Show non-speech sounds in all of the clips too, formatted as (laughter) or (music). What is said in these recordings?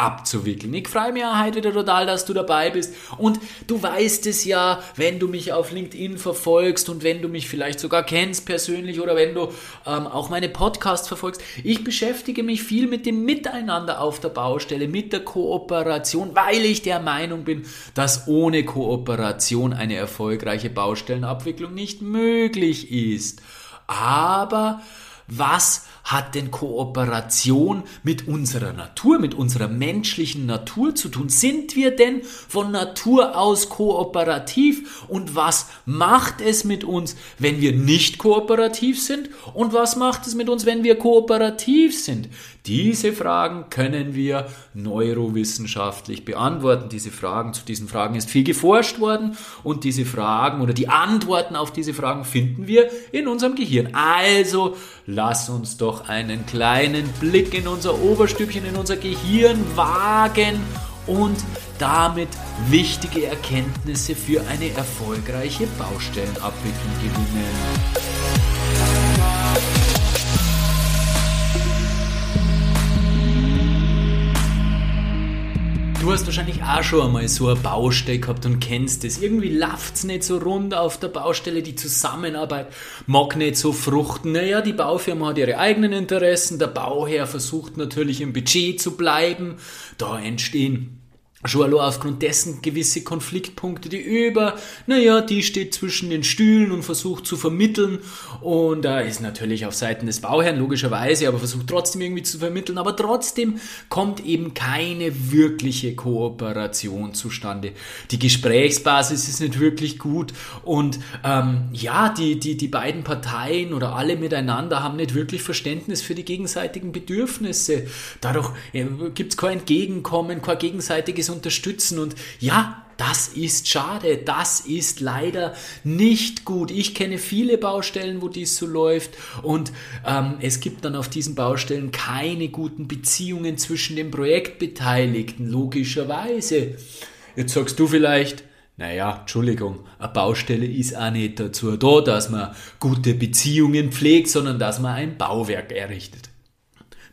abzuwickeln. Ich freue mich heute wieder total, dass du dabei bist. Und du weißt es ja, wenn du mich auf LinkedIn verfolgst und wenn du mich vielleicht sogar kennst persönlich oder wenn du ähm, auch meine Podcasts verfolgst. Ich beschäftige mich viel mit dem Miteinander auf der Baustelle, mit der Kooperation, weil ich der Meinung bin, dass ohne Kooperation eine erfolgreiche Baustellenabwicklung nicht möglich ist. Aber was hat denn Kooperation mit unserer Natur, mit unserer menschlichen Natur zu tun? Sind wir denn von Natur aus kooperativ? Und was macht es mit uns, wenn wir nicht kooperativ sind? Und was macht es mit uns, wenn wir kooperativ sind? Diese Fragen können wir neurowissenschaftlich beantworten. Diese Fragen, zu diesen Fragen ist viel geforscht worden und diese Fragen oder die Antworten auf diese Fragen finden wir in unserem Gehirn. Also lass uns doch einen kleinen Blick in unser Oberstübchen, in unser Gehirn wagen und damit wichtige Erkenntnisse für eine erfolgreiche Baustellenabwicklung gewinnen. Du hast wahrscheinlich auch schon einmal so eine Baustelle gehabt und kennst es. Irgendwie läuft's nicht so rund auf der Baustelle, die Zusammenarbeit mag nicht so fruchten. Naja, die Baufirma hat ihre eigenen Interessen, der Bauherr versucht natürlich im Budget zu bleiben. Da entstehen allein aufgrund dessen gewisse Konfliktpunkte, die über, naja, die steht zwischen den Stühlen und versucht zu vermitteln und da äh, ist natürlich auf Seiten des Bauherrn logischerweise, aber versucht trotzdem irgendwie zu vermitteln, aber trotzdem kommt eben keine wirkliche Kooperation zustande. Die Gesprächsbasis ist nicht wirklich gut und ähm, ja, die, die, die beiden Parteien oder alle miteinander haben nicht wirklich Verständnis für die gegenseitigen Bedürfnisse. Dadurch äh, gibt es kein Entgegenkommen, kein gegenseitiges unterstützen. Und ja, das ist schade, das ist leider nicht gut. Ich kenne viele Baustellen, wo dies so läuft und ähm, es gibt dann auf diesen Baustellen keine guten Beziehungen zwischen den Projektbeteiligten, logischerweise. Jetzt sagst du vielleicht, naja, Entschuldigung, eine Baustelle ist auch nicht dazu da, dass man gute Beziehungen pflegt, sondern dass man ein Bauwerk errichtet.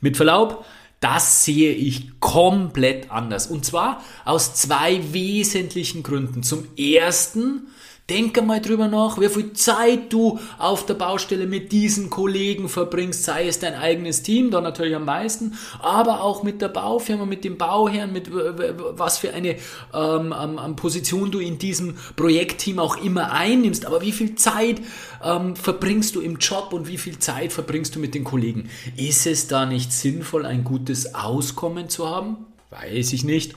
Mit Verlaub, das sehe ich komplett anders. Und zwar aus zwei wesentlichen Gründen. Zum ersten, Denk einmal drüber nach, wie viel Zeit du auf der Baustelle mit diesen Kollegen verbringst, sei es dein eigenes Team, da natürlich am meisten, aber auch mit der Baufirma, mit dem Bauherrn, mit was für eine ähm, Position du in diesem Projektteam auch immer einnimmst. Aber wie viel Zeit ähm, verbringst du im Job und wie viel Zeit verbringst du mit den Kollegen? Ist es da nicht sinnvoll, ein gutes Auskommen zu haben? Weiß ich nicht.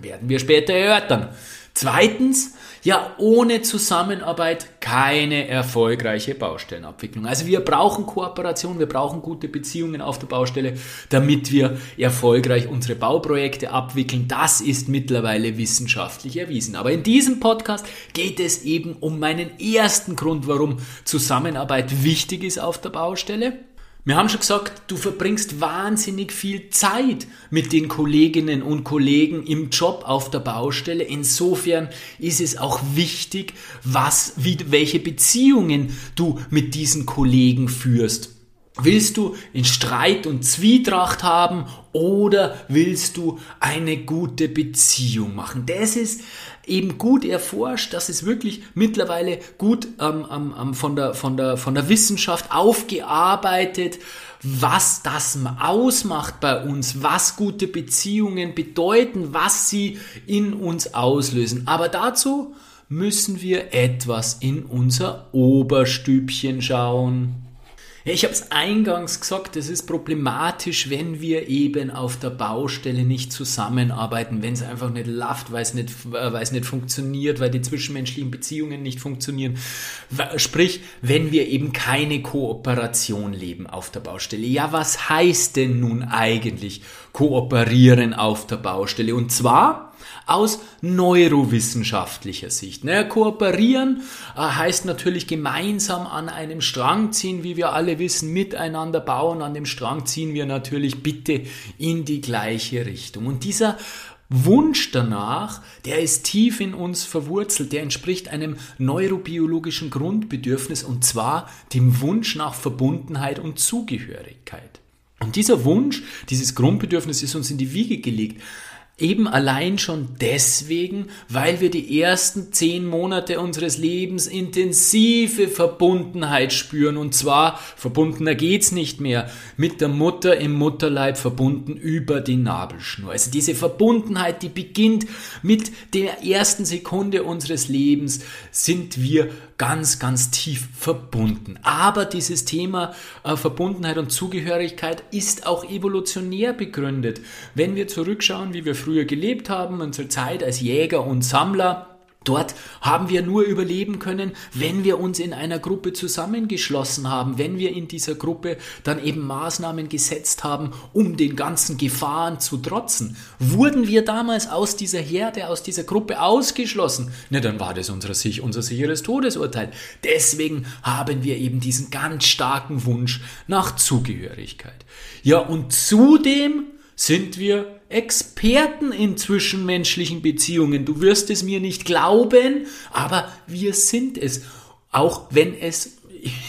Werden wir später erörtern. Zweitens, ja, ohne Zusammenarbeit keine erfolgreiche Baustellenabwicklung. Also wir brauchen Kooperation, wir brauchen gute Beziehungen auf der Baustelle, damit wir erfolgreich unsere Bauprojekte abwickeln. Das ist mittlerweile wissenschaftlich erwiesen. Aber in diesem Podcast geht es eben um meinen ersten Grund, warum Zusammenarbeit wichtig ist auf der Baustelle. Wir haben schon gesagt, du verbringst wahnsinnig viel Zeit mit den Kolleginnen und Kollegen im Job auf der Baustelle. Insofern ist es auch wichtig, was, wie, welche Beziehungen du mit diesen Kollegen führst. Willst du in Streit und Zwietracht haben oder willst du eine gute Beziehung machen? Das ist eben gut erforscht, das ist wirklich mittlerweile gut ähm, ähm, von, der, von, der, von der Wissenschaft aufgearbeitet, was das ausmacht bei uns, was gute Beziehungen bedeuten, was sie in uns auslösen. Aber dazu müssen wir etwas in unser Oberstübchen schauen. Ich habe es eingangs gesagt, es ist problematisch, wenn wir eben auf der Baustelle nicht zusammenarbeiten, wenn es einfach nicht läuft, weil es nicht, äh, weil es nicht funktioniert, weil die zwischenmenschlichen Beziehungen nicht funktionieren. Sprich, wenn wir eben keine Kooperation leben auf der Baustelle. Ja, was heißt denn nun eigentlich kooperieren auf der Baustelle? Und zwar, aus neurowissenschaftlicher Sicht. Naja, kooperieren äh, heißt natürlich gemeinsam an einem Strang ziehen, wie wir alle wissen, miteinander bauen. An dem Strang ziehen wir natürlich bitte in die gleiche Richtung. Und dieser Wunsch danach, der ist tief in uns verwurzelt, der entspricht einem neurobiologischen Grundbedürfnis und zwar dem Wunsch nach Verbundenheit und Zugehörigkeit. Und dieser Wunsch, dieses Grundbedürfnis ist uns in die Wiege gelegt. Eben allein schon deswegen, weil wir die ersten zehn Monate unseres Lebens intensive Verbundenheit spüren. Und zwar, verbundener geht's nicht mehr, mit der Mutter im Mutterleib verbunden über die Nabelschnur. Also diese Verbundenheit, die beginnt mit der ersten Sekunde unseres Lebens, sind wir ganz, ganz tief verbunden. Aber dieses Thema äh, Verbundenheit und Zugehörigkeit ist auch evolutionär begründet. Wenn wir zurückschauen, wie wir früher gelebt haben, unsere Zeit als Jäger und Sammler, Dort haben wir nur überleben können, wenn wir uns in einer Gruppe zusammengeschlossen haben, wenn wir in dieser Gruppe dann eben Maßnahmen gesetzt haben, um den ganzen Gefahren zu trotzen. Wurden wir damals aus dieser Herde, aus dieser Gruppe ausgeschlossen, ne, dann war das unser, unser sicheres Todesurteil. Deswegen haben wir eben diesen ganz starken Wunsch nach Zugehörigkeit. Ja, und zudem sind wir Experten in zwischenmenschlichen Beziehungen. Du wirst es mir nicht glauben, aber wir sind es. Auch wenn es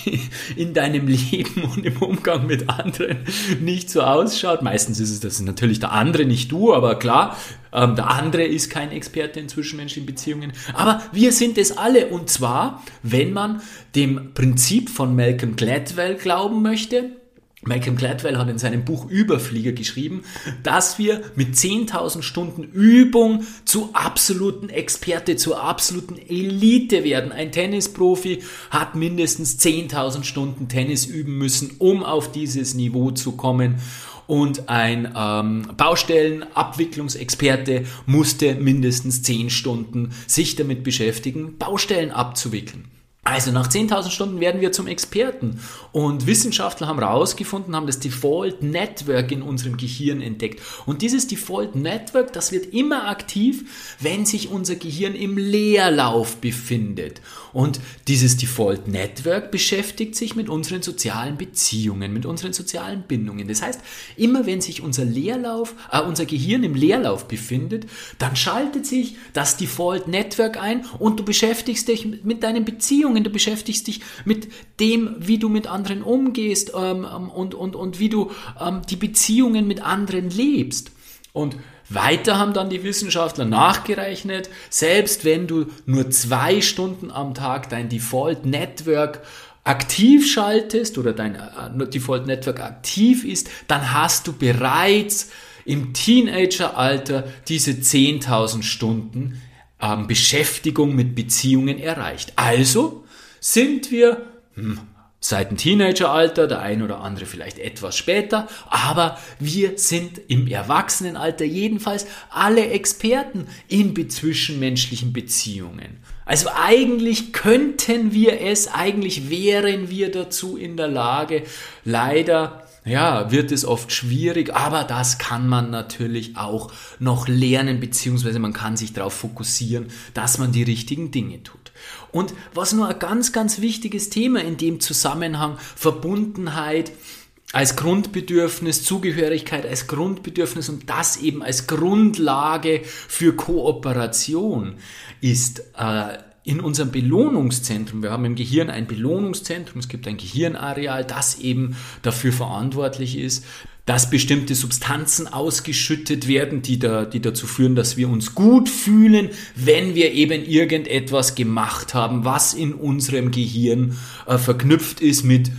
(laughs) in deinem Leben und im Umgang mit anderen nicht so ausschaut. Meistens ist es das natürlich der andere, nicht du, aber klar, ähm, der andere ist kein Experte in zwischenmenschlichen Beziehungen. Aber wir sind es alle und zwar, wenn man dem Prinzip von Malcolm Gladwell glauben möchte, Malcolm Gladwell hat in seinem Buch Überflieger geschrieben, dass wir mit 10.000 Stunden Übung zu absoluten Experte, zur absoluten Elite werden. Ein Tennisprofi hat mindestens 10.000 Stunden Tennis üben müssen, um auf dieses Niveau zu kommen. Und ein ähm, Baustellenabwicklungsexperte musste mindestens 10 Stunden sich damit beschäftigen, Baustellen abzuwickeln. Also nach 10.000 Stunden werden wir zum Experten. Und Wissenschaftler haben herausgefunden, haben das Default Network in unserem Gehirn entdeckt. Und dieses Default Network, das wird immer aktiv, wenn sich unser Gehirn im Leerlauf befindet. Und dieses Default Network beschäftigt sich mit unseren sozialen Beziehungen, mit unseren sozialen Bindungen. Das heißt, immer wenn sich unser Leerlauf, äh, unser Gehirn im Leerlauf befindet, dann schaltet sich das Default Network ein und du beschäftigst dich mit deinen Beziehungen Beziehungen, du beschäftigst dich mit dem, wie du mit anderen umgehst ähm, ähm, und, und, und wie du ähm, die Beziehungen mit anderen lebst. Und weiter haben dann die Wissenschaftler nachgerechnet, selbst wenn du nur zwei Stunden am Tag dein Default Network aktiv schaltest oder dein äh, Default Network aktiv ist, dann hast du bereits im Teenageralter diese 10.000 Stunden ähm, Beschäftigung mit Beziehungen erreicht. Also sind wir hm, seit dem Teenageralter, der ein oder andere vielleicht etwas später, aber wir sind im Erwachsenenalter jedenfalls alle Experten in zwischenmenschlichen Beziehungen. Also eigentlich könnten wir es, eigentlich wären wir dazu in der Lage. Leider ja, wird es oft schwierig, aber das kann man natürlich auch noch lernen, beziehungsweise man kann sich darauf fokussieren, dass man die richtigen Dinge tut. Und was nur ein ganz, ganz wichtiges Thema in dem Zusammenhang, Verbundenheit, als Grundbedürfnis, Zugehörigkeit als Grundbedürfnis und das eben als Grundlage für Kooperation ist äh, in unserem Belohnungszentrum, wir haben im Gehirn ein Belohnungszentrum, es gibt ein Gehirnareal, das eben dafür verantwortlich ist, dass bestimmte Substanzen ausgeschüttet werden, die, da, die dazu führen, dass wir uns gut fühlen, wenn wir eben irgendetwas gemacht haben, was in unserem Gehirn äh, verknüpft ist mit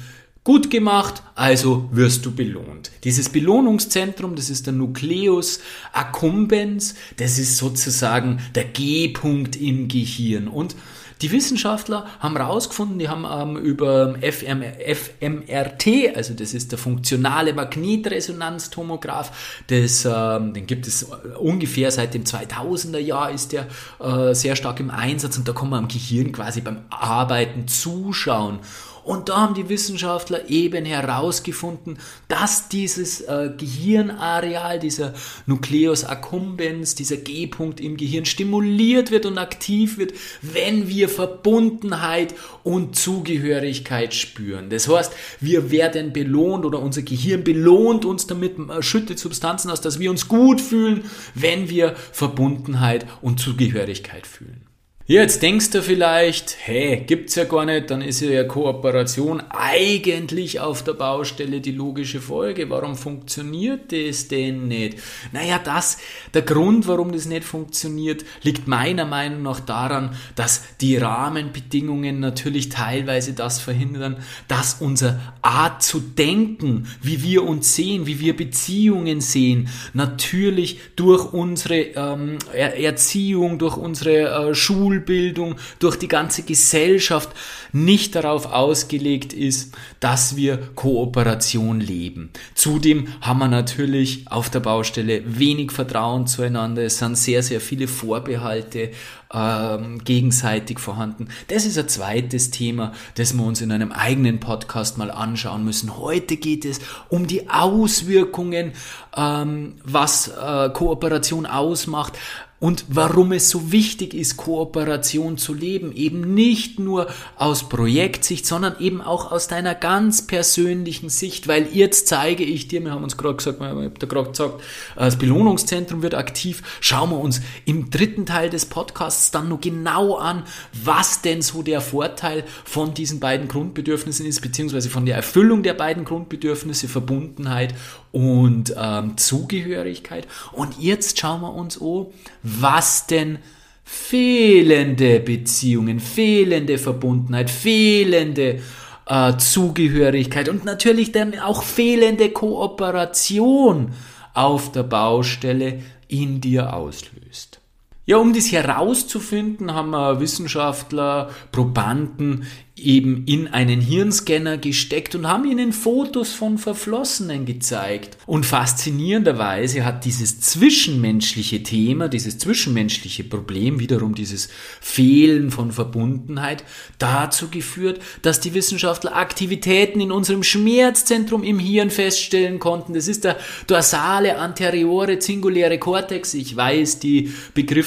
gut gemacht, also wirst du belohnt. Dieses Belohnungszentrum, das ist der Nucleus accumbens, das ist sozusagen der G-Punkt im Gehirn und die Wissenschaftler haben herausgefunden, die haben ähm, über FM, FMRT, also das ist der funktionale Magnetresonanztomograph, das, ähm, den gibt es ungefähr seit dem 2000er Jahr, ist der äh, sehr stark im Einsatz und da kann man am Gehirn quasi beim Arbeiten zuschauen. Und da haben die Wissenschaftler eben herausgefunden, dass dieses äh, Gehirnareal, dieser Nucleus accumbens, dieser G-Punkt im Gehirn stimuliert wird und aktiv wird, wenn wir Verbundenheit und Zugehörigkeit spüren. Das heißt, wir werden belohnt oder unser Gehirn belohnt uns damit, äh, schüttet Substanzen aus, dass wir uns gut fühlen, wenn wir Verbundenheit und Zugehörigkeit fühlen. Jetzt denkst du vielleicht, hey, gibt's ja gar nicht, dann ist ja Kooperation eigentlich auf der Baustelle die logische Folge. Warum funktioniert das denn nicht? Naja, das, der Grund, warum das nicht funktioniert, liegt meiner Meinung nach daran, dass die Rahmenbedingungen natürlich teilweise das verhindern, dass unser Art zu denken, wie wir uns sehen, wie wir Beziehungen sehen, natürlich durch unsere ähm, Erziehung, durch unsere äh, Schule, Schulbildung, durch die ganze Gesellschaft nicht darauf ausgelegt ist, dass wir Kooperation leben. Zudem haben wir natürlich auf der Baustelle wenig Vertrauen zueinander. Es sind sehr, sehr viele Vorbehalte ähm, gegenseitig vorhanden. Das ist ein zweites Thema, das wir uns in einem eigenen Podcast mal anschauen müssen. Heute geht es um die Auswirkungen, ähm, was äh, Kooperation ausmacht und warum es so wichtig ist, Kooperation zu leben. Eben nicht nur aus Projektsicht, sondern eben auch aus deiner ganz persönlichen Sicht, weil jetzt zeige ich dir, wir haben uns gerade gesagt, ich habe da gerade gesagt, das Belohnungszentrum wird aktiv. Schauen wir uns im dritten Teil des Podcasts dann nur genau an, was denn so der Vorteil von diesen beiden Grundbedürfnissen ist, beziehungsweise von der Erfüllung der beiden Grundbedürfnisse, Verbundenheit und ähm, Zugehörigkeit. Und jetzt schauen wir uns an, was denn fehlende Beziehungen, fehlende Verbundenheit, fehlende äh, Zugehörigkeit und natürlich dann auch fehlende Kooperation auf der Baustelle in dir auslöst. Ja, um das herauszufinden, haben wir Wissenschaftler, Probanden eben in einen Hirnscanner gesteckt und haben ihnen Fotos von Verflossenen gezeigt. Und faszinierenderweise hat dieses zwischenmenschliche Thema, dieses zwischenmenschliche Problem, wiederum dieses Fehlen von Verbundenheit, dazu geführt, dass die Wissenschaftler Aktivitäten in unserem Schmerzzentrum im Hirn feststellen konnten. Das ist der dorsale anteriore zinguläre Kortex. Ich weiß, die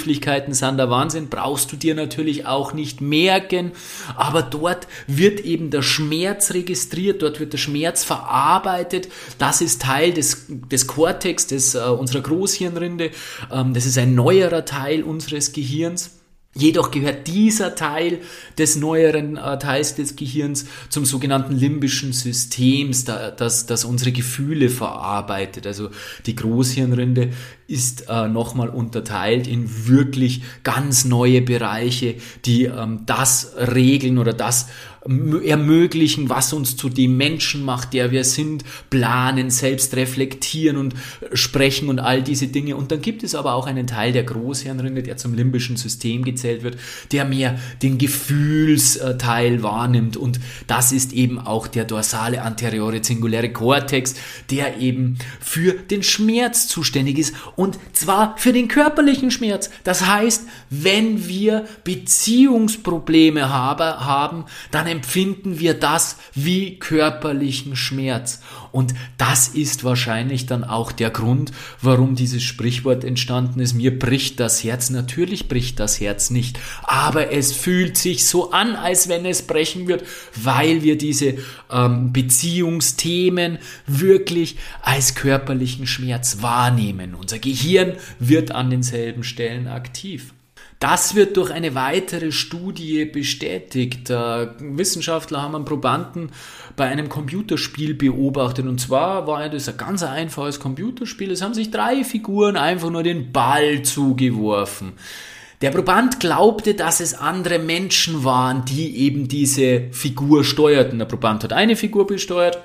Begrifflichkeiten sind der Wahnsinn, brauchst du dir natürlich auch nicht merken, aber dort dort wird eben der Schmerz registriert, dort wird der Schmerz verarbeitet. Das ist Teil des, des Cortex, des, äh, unserer Großhirnrinde. Ähm, das ist ein neuerer Teil unseres Gehirns. Jedoch gehört dieser Teil des neueren äh, Teils des Gehirns zum sogenannten limbischen Systems, da, das, das unsere Gefühle verarbeitet. Also die Großhirnrinde ist äh, nochmal unterteilt in wirklich ganz neue Bereiche, die ähm, das regeln oder das ermöglichen, was uns zu dem Menschen macht, der wir sind, planen, selbst reflektieren und sprechen und all diese Dinge. Und dann gibt es aber auch einen Teil der Großhirnrinde, der zum limbischen System gezählt wird, der mehr den Gefühlsteil wahrnimmt. Und das ist eben auch der dorsale anteriore zinguläre Kortex, der eben für den Schmerz zuständig ist und zwar für den körperlichen Schmerz. Das heißt, wenn wir Beziehungsprobleme habe, haben, dann empfinden wir das wie körperlichen Schmerz. Und das ist wahrscheinlich dann auch der Grund, warum dieses Sprichwort entstanden ist. Mir bricht das Herz. Natürlich bricht das Herz nicht. Aber es fühlt sich so an, als wenn es brechen wird, weil wir diese ähm, Beziehungsthemen wirklich als körperlichen Schmerz wahrnehmen. Unser Gehirn wird an denselben Stellen aktiv. Das wird durch eine weitere Studie bestätigt. Wissenschaftler haben einen Probanden bei einem Computerspiel beobachtet. Und zwar war das ein ganz einfaches Computerspiel. Es haben sich drei Figuren einfach nur den Ball zugeworfen. Der Proband glaubte, dass es andere Menschen waren, die eben diese Figur steuerten. Der Proband hat eine Figur besteuert,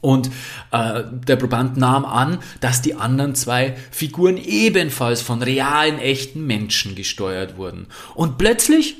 und äh, der Proband nahm an, dass die anderen zwei Figuren ebenfalls von realen, echten Menschen gesteuert wurden. Und plötzlich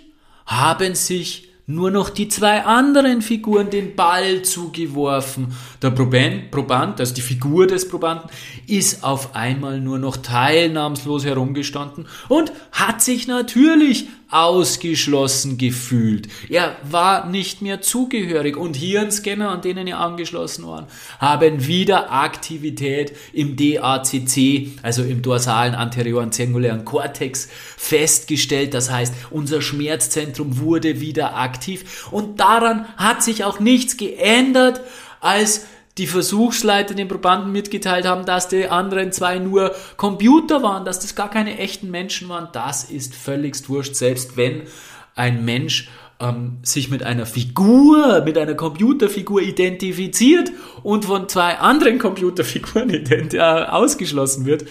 haben sich nur noch die zwei anderen Figuren den Ball zugeworfen. Der Proband, Proband, also die Figur des Probanden, ist auf einmal nur noch teilnahmslos herumgestanden und hat sich natürlich ausgeschlossen gefühlt. Er war nicht mehr zugehörig und Hirnscanner, an denen er angeschlossen war, haben wieder Aktivität im DACC, also im dorsalen anterioren zirkulären Kortex festgestellt. Das heißt, unser Schmerzzentrum wurde wieder aktiv und daran hat sich auch nichts geändert, als die Versuchsleiter den Probanden mitgeteilt haben, dass die anderen zwei nur Computer waren, dass das gar keine echten Menschen waren, das ist völligst wurscht, selbst wenn ein Mensch ähm, sich mit einer Figur, mit einer Computerfigur identifiziert und von zwei anderen Computerfiguren (laughs) äh, ausgeschlossen wird,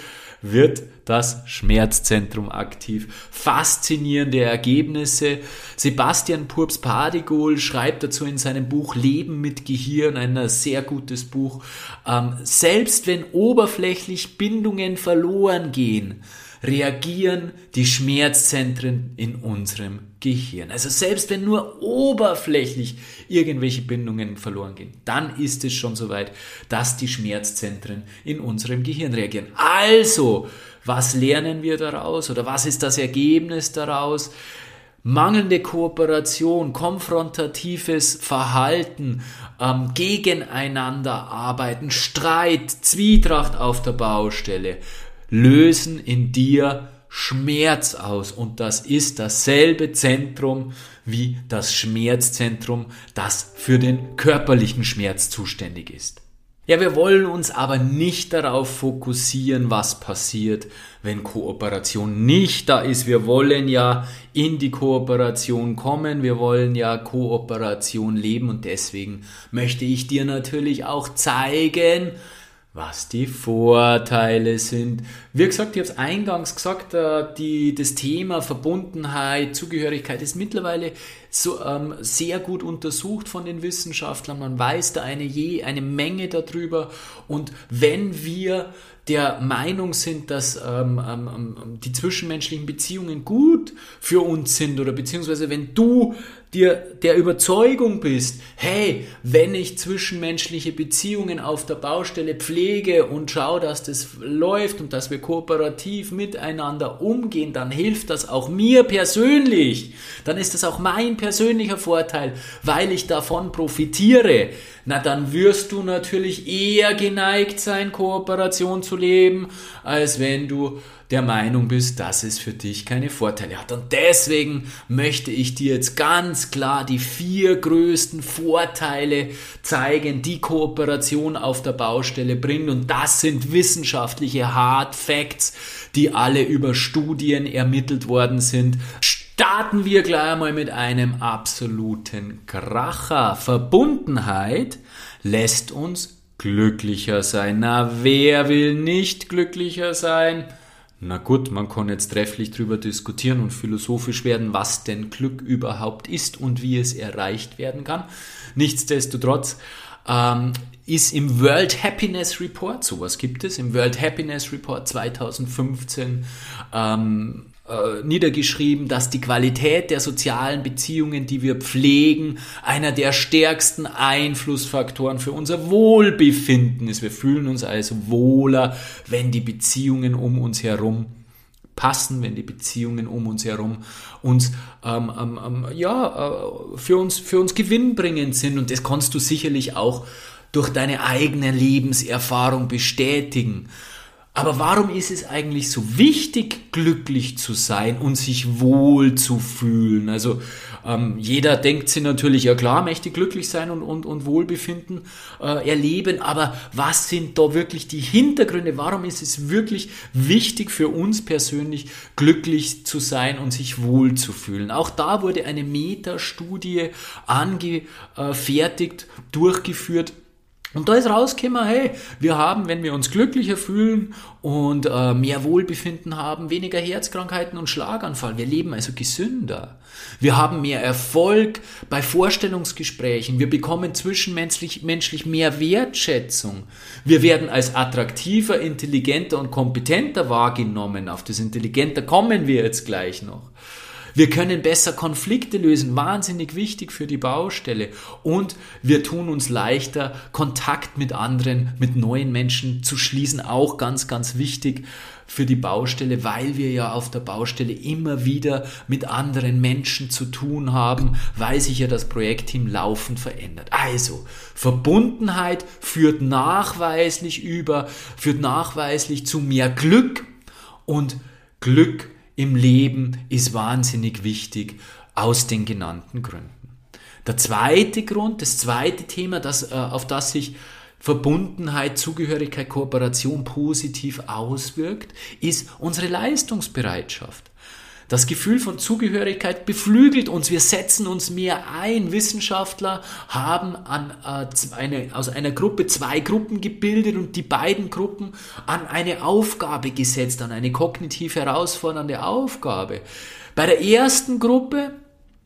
wird das Schmerzzentrum aktiv. Faszinierende Ergebnisse. Sebastian Purps-Padigol schreibt dazu in seinem Buch Leben mit Gehirn, ein sehr gutes Buch. Ähm, selbst wenn oberflächlich Bindungen verloren gehen, reagieren die Schmerzzentren in unserem Gehirn. Also selbst wenn nur oberflächlich irgendwelche Bindungen verloren gehen, dann ist es schon soweit, dass die Schmerzzentren in unserem Gehirn reagieren. Also, was lernen wir daraus oder was ist das Ergebnis daraus? mangelnde Kooperation, konfrontatives Verhalten, ähm, gegeneinander arbeiten, Streit, Zwietracht auf der Baustelle, lösen in dir Schmerz aus. Und das ist dasselbe Zentrum wie das Schmerzzentrum, das für den körperlichen Schmerz zuständig ist. Ja, wir wollen uns aber nicht darauf fokussieren, was passiert, wenn Kooperation nicht da ist. Wir wollen ja in die Kooperation kommen, wir wollen ja Kooperation leben und deswegen möchte ich dir natürlich auch zeigen, was die Vorteile sind. Wie gesagt, ich habe es eingangs gesagt, äh, die, das Thema Verbundenheit, Zugehörigkeit ist mittlerweile so, ähm, sehr gut untersucht von den Wissenschaftlern. Man weiß da eine, je, eine Menge darüber. Und wenn wir der Meinung sind, dass ähm, ähm, ähm die zwischenmenschlichen Beziehungen gut für uns sind oder beziehungsweise wenn du dir der Überzeugung bist, hey, wenn ich zwischenmenschliche Beziehungen auf der Baustelle pflege und schaue, dass das läuft und dass wir kooperativ miteinander umgehen, dann hilft das auch mir persönlich. Dann ist das auch mein persönlicher Vorteil, weil ich davon profitiere. Na, dann wirst du natürlich eher geneigt sein, Kooperation zu leben, als wenn du der Meinung bist, dass es für dich keine Vorteile hat. Und deswegen möchte ich dir jetzt ganz klar die vier größten Vorteile zeigen, die Kooperation auf der Baustelle bringt. Und das sind wissenschaftliche Hard Facts, die alle über Studien ermittelt worden sind. Starten wir gleich einmal mit einem absoluten Kracher. Verbundenheit lässt uns glücklicher sein. Na, wer will nicht glücklicher sein? Na gut, man kann jetzt trefflich darüber diskutieren und philosophisch werden, was denn Glück überhaupt ist und wie es erreicht werden kann. Nichtsdestotrotz ähm, ist im World Happiness Report, sowas gibt es, im World Happiness Report 2015 ähm, äh, niedergeschrieben, dass die Qualität der sozialen Beziehungen, die wir pflegen, einer der stärksten Einflussfaktoren für unser Wohlbefinden ist. Wir fühlen uns also wohler, wenn die Beziehungen um uns herum passen, wenn die Beziehungen um uns herum uns ähm, ähm, ähm ja äh, für uns für uns gewinnbringend sind und das kannst du sicherlich auch durch deine eigene Lebenserfahrung bestätigen. Aber warum ist es eigentlich so wichtig, glücklich zu sein und sich wohl zu fühlen? Also ähm, jeder denkt sich natürlich, ja klar, möchte glücklich sein und, und, und Wohlbefinden äh, erleben, aber was sind da wirklich die Hintergründe? Warum ist es wirklich wichtig für uns persönlich, glücklich zu sein und sich wohl zu fühlen? Auch da wurde eine Metastudie angefertigt, durchgeführt und da ist rausgekommen, hey, wir haben, wenn wir uns glücklicher fühlen und äh, mehr Wohlbefinden haben, weniger Herzkrankheiten und Schlaganfall. Wir leben also gesünder. Wir haben mehr Erfolg bei Vorstellungsgesprächen. Wir bekommen zwischenmenschlich menschlich mehr Wertschätzung. Wir werden als attraktiver, intelligenter und kompetenter wahrgenommen. Auf das Intelligenter kommen wir jetzt gleich noch. Wir können besser Konflikte lösen, wahnsinnig wichtig für die Baustelle. Und wir tun uns leichter, Kontakt mit anderen, mit neuen Menschen zu schließen, auch ganz, ganz wichtig für die Baustelle, weil wir ja auf der Baustelle immer wieder mit anderen Menschen zu tun haben, weil sich ja das Projektteam laufend verändert. Also, Verbundenheit führt nachweislich über, führt nachweislich zu mehr Glück und Glück im Leben ist wahnsinnig wichtig aus den genannten Gründen. Der zweite Grund, das zweite Thema, das, äh, auf das sich Verbundenheit, Zugehörigkeit, Kooperation positiv auswirkt, ist unsere Leistungsbereitschaft. Das Gefühl von Zugehörigkeit beflügelt uns, wir setzen uns mehr ein. Wissenschaftler haben an, äh, eine, aus einer Gruppe zwei Gruppen gebildet und die beiden Gruppen an eine Aufgabe gesetzt, an eine kognitiv herausfordernde Aufgabe. Bei der ersten Gruppe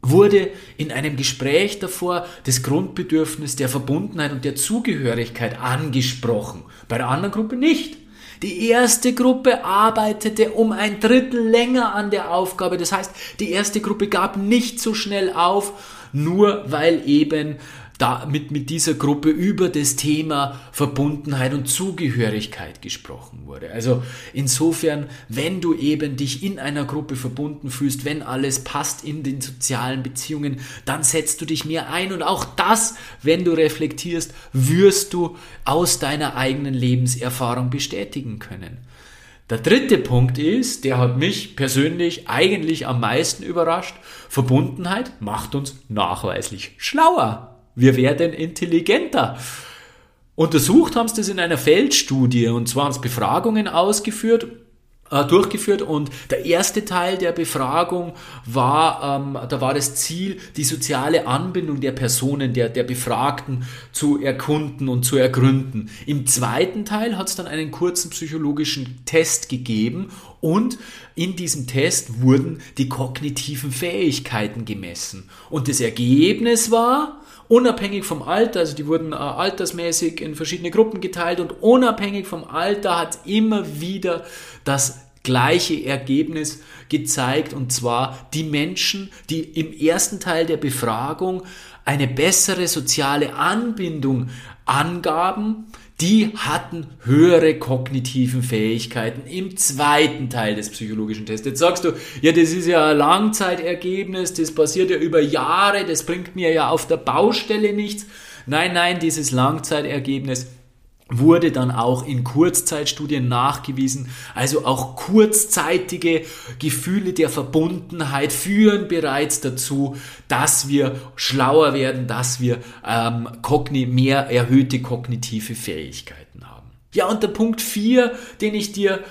wurde in einem Gespräch davor das Grundbedürfnis der Verbundenheit und der Zugehörigkeit angesprochen, bei der anderen Gruppe nicht. Die erste Gruppe arbeitete um ein Drittel länger an der Aufgabe. Das heißt, die erste Gruppe gab nicht so schnell auf, nur weil eben da mit, mit dieser Gruppe über das Thema Verbundenheit und Zugehörigkeit gesprochen wurde. Also insofern, wenn du eben dich in einer Gruppe verbunden fühlst, wenn alles passt in den sozialen Beziehungen, dann setzt du dich mehr ein und auch das, wenn du reflektierst, wirst du aus deiner eigenen Lebenserfahrung bestätigen können. Der dritte Punkt ist, der hat mich persönlich eigentlich am meisten überrascht. Verbundenheit macht uns nachweislich schlauer. Wir werden intelligenter. Untersucht haben sie das in einer Feldstudie und zwar haben sie Befragungen ausgeführt äh, durchgeführt und der erste Teil der Befragung war, ähm, da war das Ziel, die soziale Anbindung der Personen, der, der Befragten zu erkunden und zu ergründen. Im zweiten Teil hat es dann einen kurzen psychologischen Test gegeben und in diesem Test wurden die kognitiven Fähigkeiten gemessen. Und das Ergebnis war, unabhängig vom Alter, also die wurden äh, altersmäßig in verschiedene Gruppen geteilt und unabhängig vom Alter hat immer wieder das gleiche Ergebnis gezeigt und zwar die Menschen, die im ersten Teil der Befragung eine bessere soziale Anbindung angaben, die hatten höhere kognitiven Fähigkeiten im zweiten Teil des psychologischen Tests. Jetzt sagst du, ja, das ist ja ein Langzeitergebnis, das passiert ja über Jahre, das bringt mir ja auf der Baustelle nichts. Nein, nein, dieses Langzeitergebnis wurde dann auch in Kurzzeitstudien nachgewiesen. Also auch kurzzeitige Gefühle der Verbundenheit führen bereits dazu, dass wir schlauer werden, dass wir ähm, mehr erhöhte kognitive Fähigkeiten haben. Ja, und der Punkt 4, den ich dir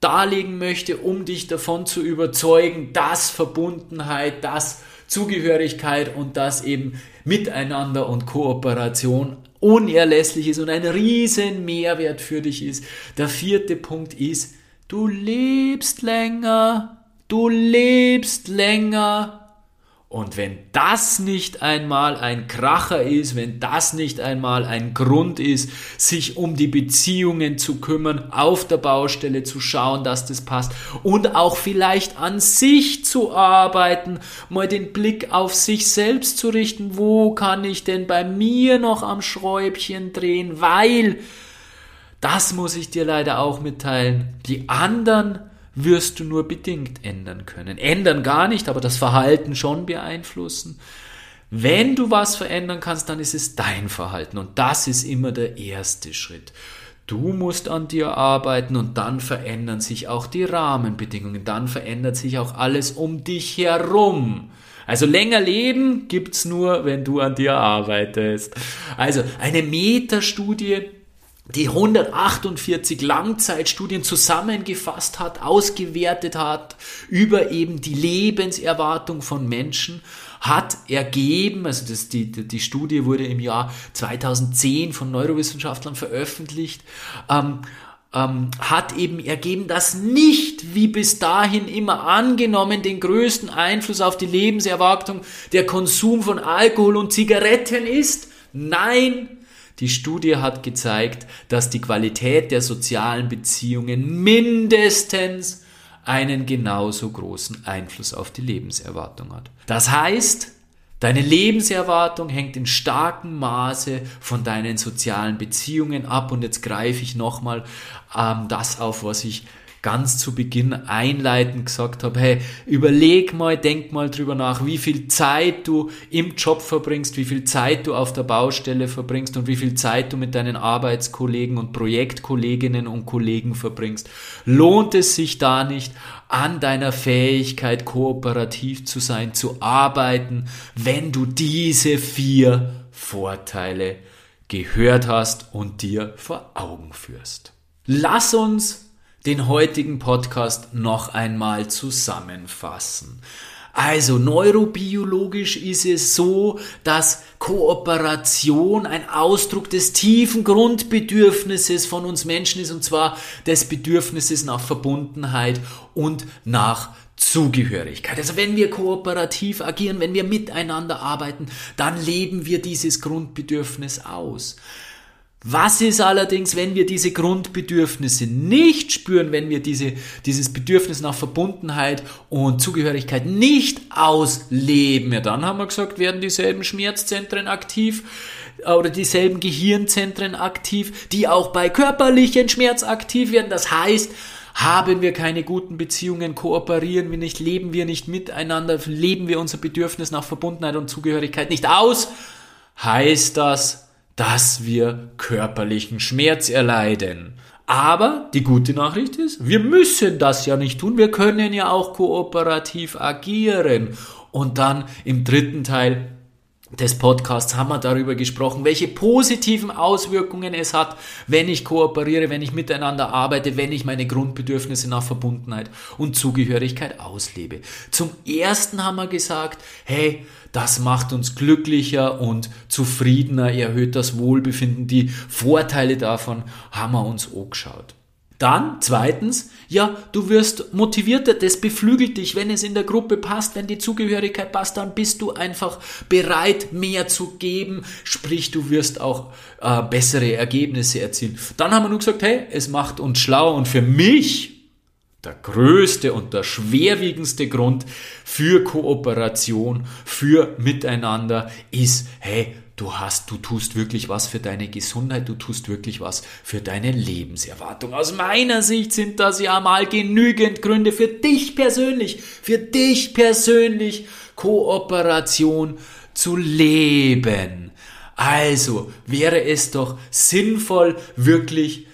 darlegen möchte, um dich davon zu überzeugen, dass Verbundenheit, dass Zugehörigkeit und dass eben Miteinander und Kooperation unerlässlich ist und ein riesen Mehrwert für dich ist. Der vierte Punkt ist, du lebst länger, du lebst länger, und wenn das nicht einmal ein Kracher ist, wenn das nicht einmal ein Grund ist, sich um die Beziehungen zu kümmern, auf der Baustelle zu schauen, dass das passt und auch vielleicht an sich zu arbeiten, mal den Blick auf sich selbst zu richten, wo kann ich denn bei mir noch am Schräubchen drehen, weil, das muss ich dir leider auch mitteilen, die anderen wirst du nur bedingt ändern können. Ändern gar nicht, aber das Verhalten schon beeinflussen. Wenn du was verändern kannst, dann ist es dein Verhalten und das ist immer der erste Schritt. Du musst an dir arbeiten und dann verändern sich auch die Rahmenbedingungen, dann verändert sich auch alles um dich herum. Also länger leben gibt's nur, wenn du an dir arbeitest. Also eine Metastudie die 148 Langzeitstudien zusammengefasst hat, ausgewertet hat über eben die Lebenserwartung von Menschen, hat ergeben, also das, die, die Studie wurde im Jahr 2010 von Neurowissenschaftlern veröffentlicht, ähm, ähm, hat eben ergeben, dass nicht wie bis dahin immer angenommen den größten Einfluss auf die Lebenserwartung der Konsum von Alkohol und Zigaretten ist. Nein, die Studie hat gezeigt, dass die Qualität der sozialen Beziehungen mindestens einen genauso großen Einfluss auf die Lebenserwartung hat. Das heißt, deine Lebenserwartung hängt in starkem Maße von deinen sozialen Beziehungen ab und jetzt greife ich nochmal ähm, das auf, was ich ganz zu Beginn einleitend gesagt habe, hey, überleg mal, denk mal drüber nach, wie viel Zeit du im Job verbringst, wie viel Zeit du auf der Baustelle verbringst und wie viel Zeit du mit deinen Arbeitskollegen und Projektkolleginnen und Kollegen verbringst. Lohnt es sich da nicht, an deiner Fähigkeit, kooperativ zu sein, zu arbeiten, wenn du diese vier Vorteile gehört hast und dir vor Augen führst. Lass uns den heutigen Podcast noch einmal zusammenfassen. Also neurobiologisch ist es so, dass Kooperation ein Ausdruck des tiefen Grundbedürfnisses von uns Menschen ist, und zwar des Bedürfnisses nach Verbundenheit und nach Zugehörigkeit. Also wenn wir kooperativ agieren, wenn wir miteinander arbeiten, dann leben wir dieses Grundbedürfnis aus. Was ist allerdings, wenn wir diese Grundbedürfnisse nicht spüren, wenn wir diese, dieses Bedürfnis nach Verbundenheit und Zugehörigkeit nicht ausleben? Ja, dann haben wir gesagt, werden dieselben Schmerzzentren aktiv äh, oder dieselben Gehirnzentren aktiv, die auch bei körperlichen Schmerz aktiv werden. Das heißt, haben wir keine guten Beziehungen, kooperieren wir nicht, leben wir nicht miteinander, leben wir unser Bedürfnis nach Verbundenheit und Zugehörigkeit nicht aus, heißt das, dass wir körperlichen Schmerz erleiden. Aber die gute Nachricht ist, wir müssen das ja nicht tun. Wir können ja auch kooperativ agieren. Und dann im dritten Teil des Podcasts haben wir darüber gesprochen, welche positiven Auswirkungen es hat, wenn ich kooperiere, wenn ich miteinander arbeite, wenn ich meine Grundbedürfnisse nach Verbundenheit und Zugehörigkeit auslebe. Zum ersten haben wir gesagt, hey, das macht uns glücklicher und zufriedener, erhöht das Wohlbefinden. Die Vorteile davon haben wir uns angeschaut. Dann, zweitens, ja, du wirst motivierter, das beflügelt dich, wenn es in der Gruppe passt, wenn die Zugehörigkeit passt, dann bist du einfach bereit, mehr zu geben, sprich, du wirst auch äh, bessere Ergebnisse erzielen. Dann haben wir nur gesagt, hey, es macht uns schlau und für mich der größte und der schwerwiegendste Grund für Kooperation, für Miteinander ist, hey, du hast, du tust wirklich was für deine Gesundheit, du tust wirklich was für deine Lebenserwartung. Aus meiner Sicht sind das ja mal genügend Gründe für dich persönlich, für dich persönlich Kooperation zu leben. Also wäre es doch sinnvoll, wirklich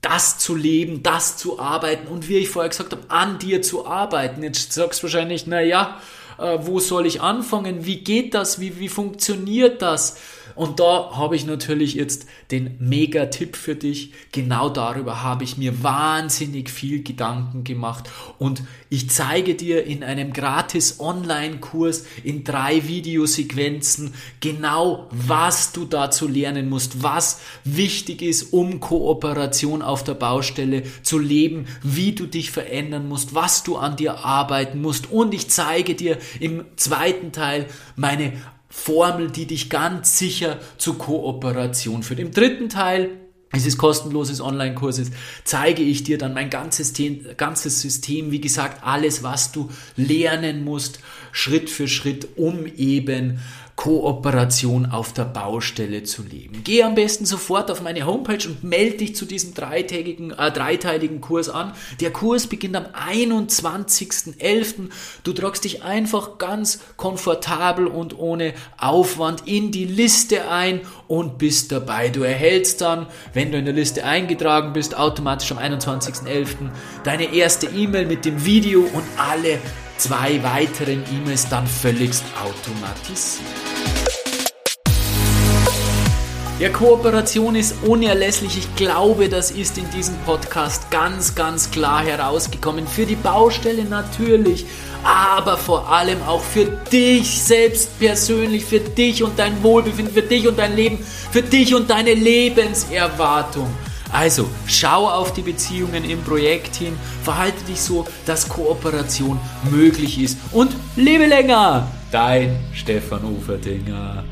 das zu leben, das zu arbeiten und wie ich vorher gesagt habe, an dir zu arbeiten. Jetzt sagst du wahrscheinlich, na ja, äh, wo soll ich anfangen? Wie geht das? Wie, wie funktioniert das? Und da habe ich natürlich jetzt den Mega-Tipp für dich. Genau darüber habe ich mir wahnsinnig viel Gedanken gemacht. Und ich zeige dir in einem gratis Online-Kurs in drei Videosequenzen genau, was du dazu lernen musst, was wichtig ist, um Kooperation auf der Baustelle zu leben, wie du dich verändern musst, was du an dir arbeiten musst. Und ich zeige dir im zweiten Teil meine Formel, die dich ganz sicher zur Kooperation führt. Im dritten Teil dieses kostenloses Online-Kurses zeige ich dir dann mein ganzes, ganzes System, wie gesagt, alles, was du lernen musst, Schritt für Schritt, um eben Kooperation auf der Baustelle zu leben. Geh am besten sofort auf meine Homepage und melde dich zu diesem dreitägigen, äh, dreiteiligen Kurs an. Der Kurs beginnt am 21.11. Du tragst dich einfach ganz komfortabel und ohne Aufwand in die Liste ein und bist dabei. Du erhältst dann, wenn du in der Liste eingetragen bist, automatisch am 21.11. deine erste E-Mail mit dem Video und alle zwei weiteren E-Mails dann völligst automatisiert. Ja, Kooperation ist unerlässlich. Ich glaube, das ist in diesem Podcast ganz, ganz klar herausgekommen. Für die Baustelle natürlich, aber vor allem auch für dich selbst persönlich, für dich und dein Wohlbefinden, für dich und dein Leben, für dich und deine Lebenserwartung. Also schau auf die Beziehungen im Projekt hin, verhalte dich so, dass Kooperation möglich ist und lebe länger. Dein Stefan Uferdinger.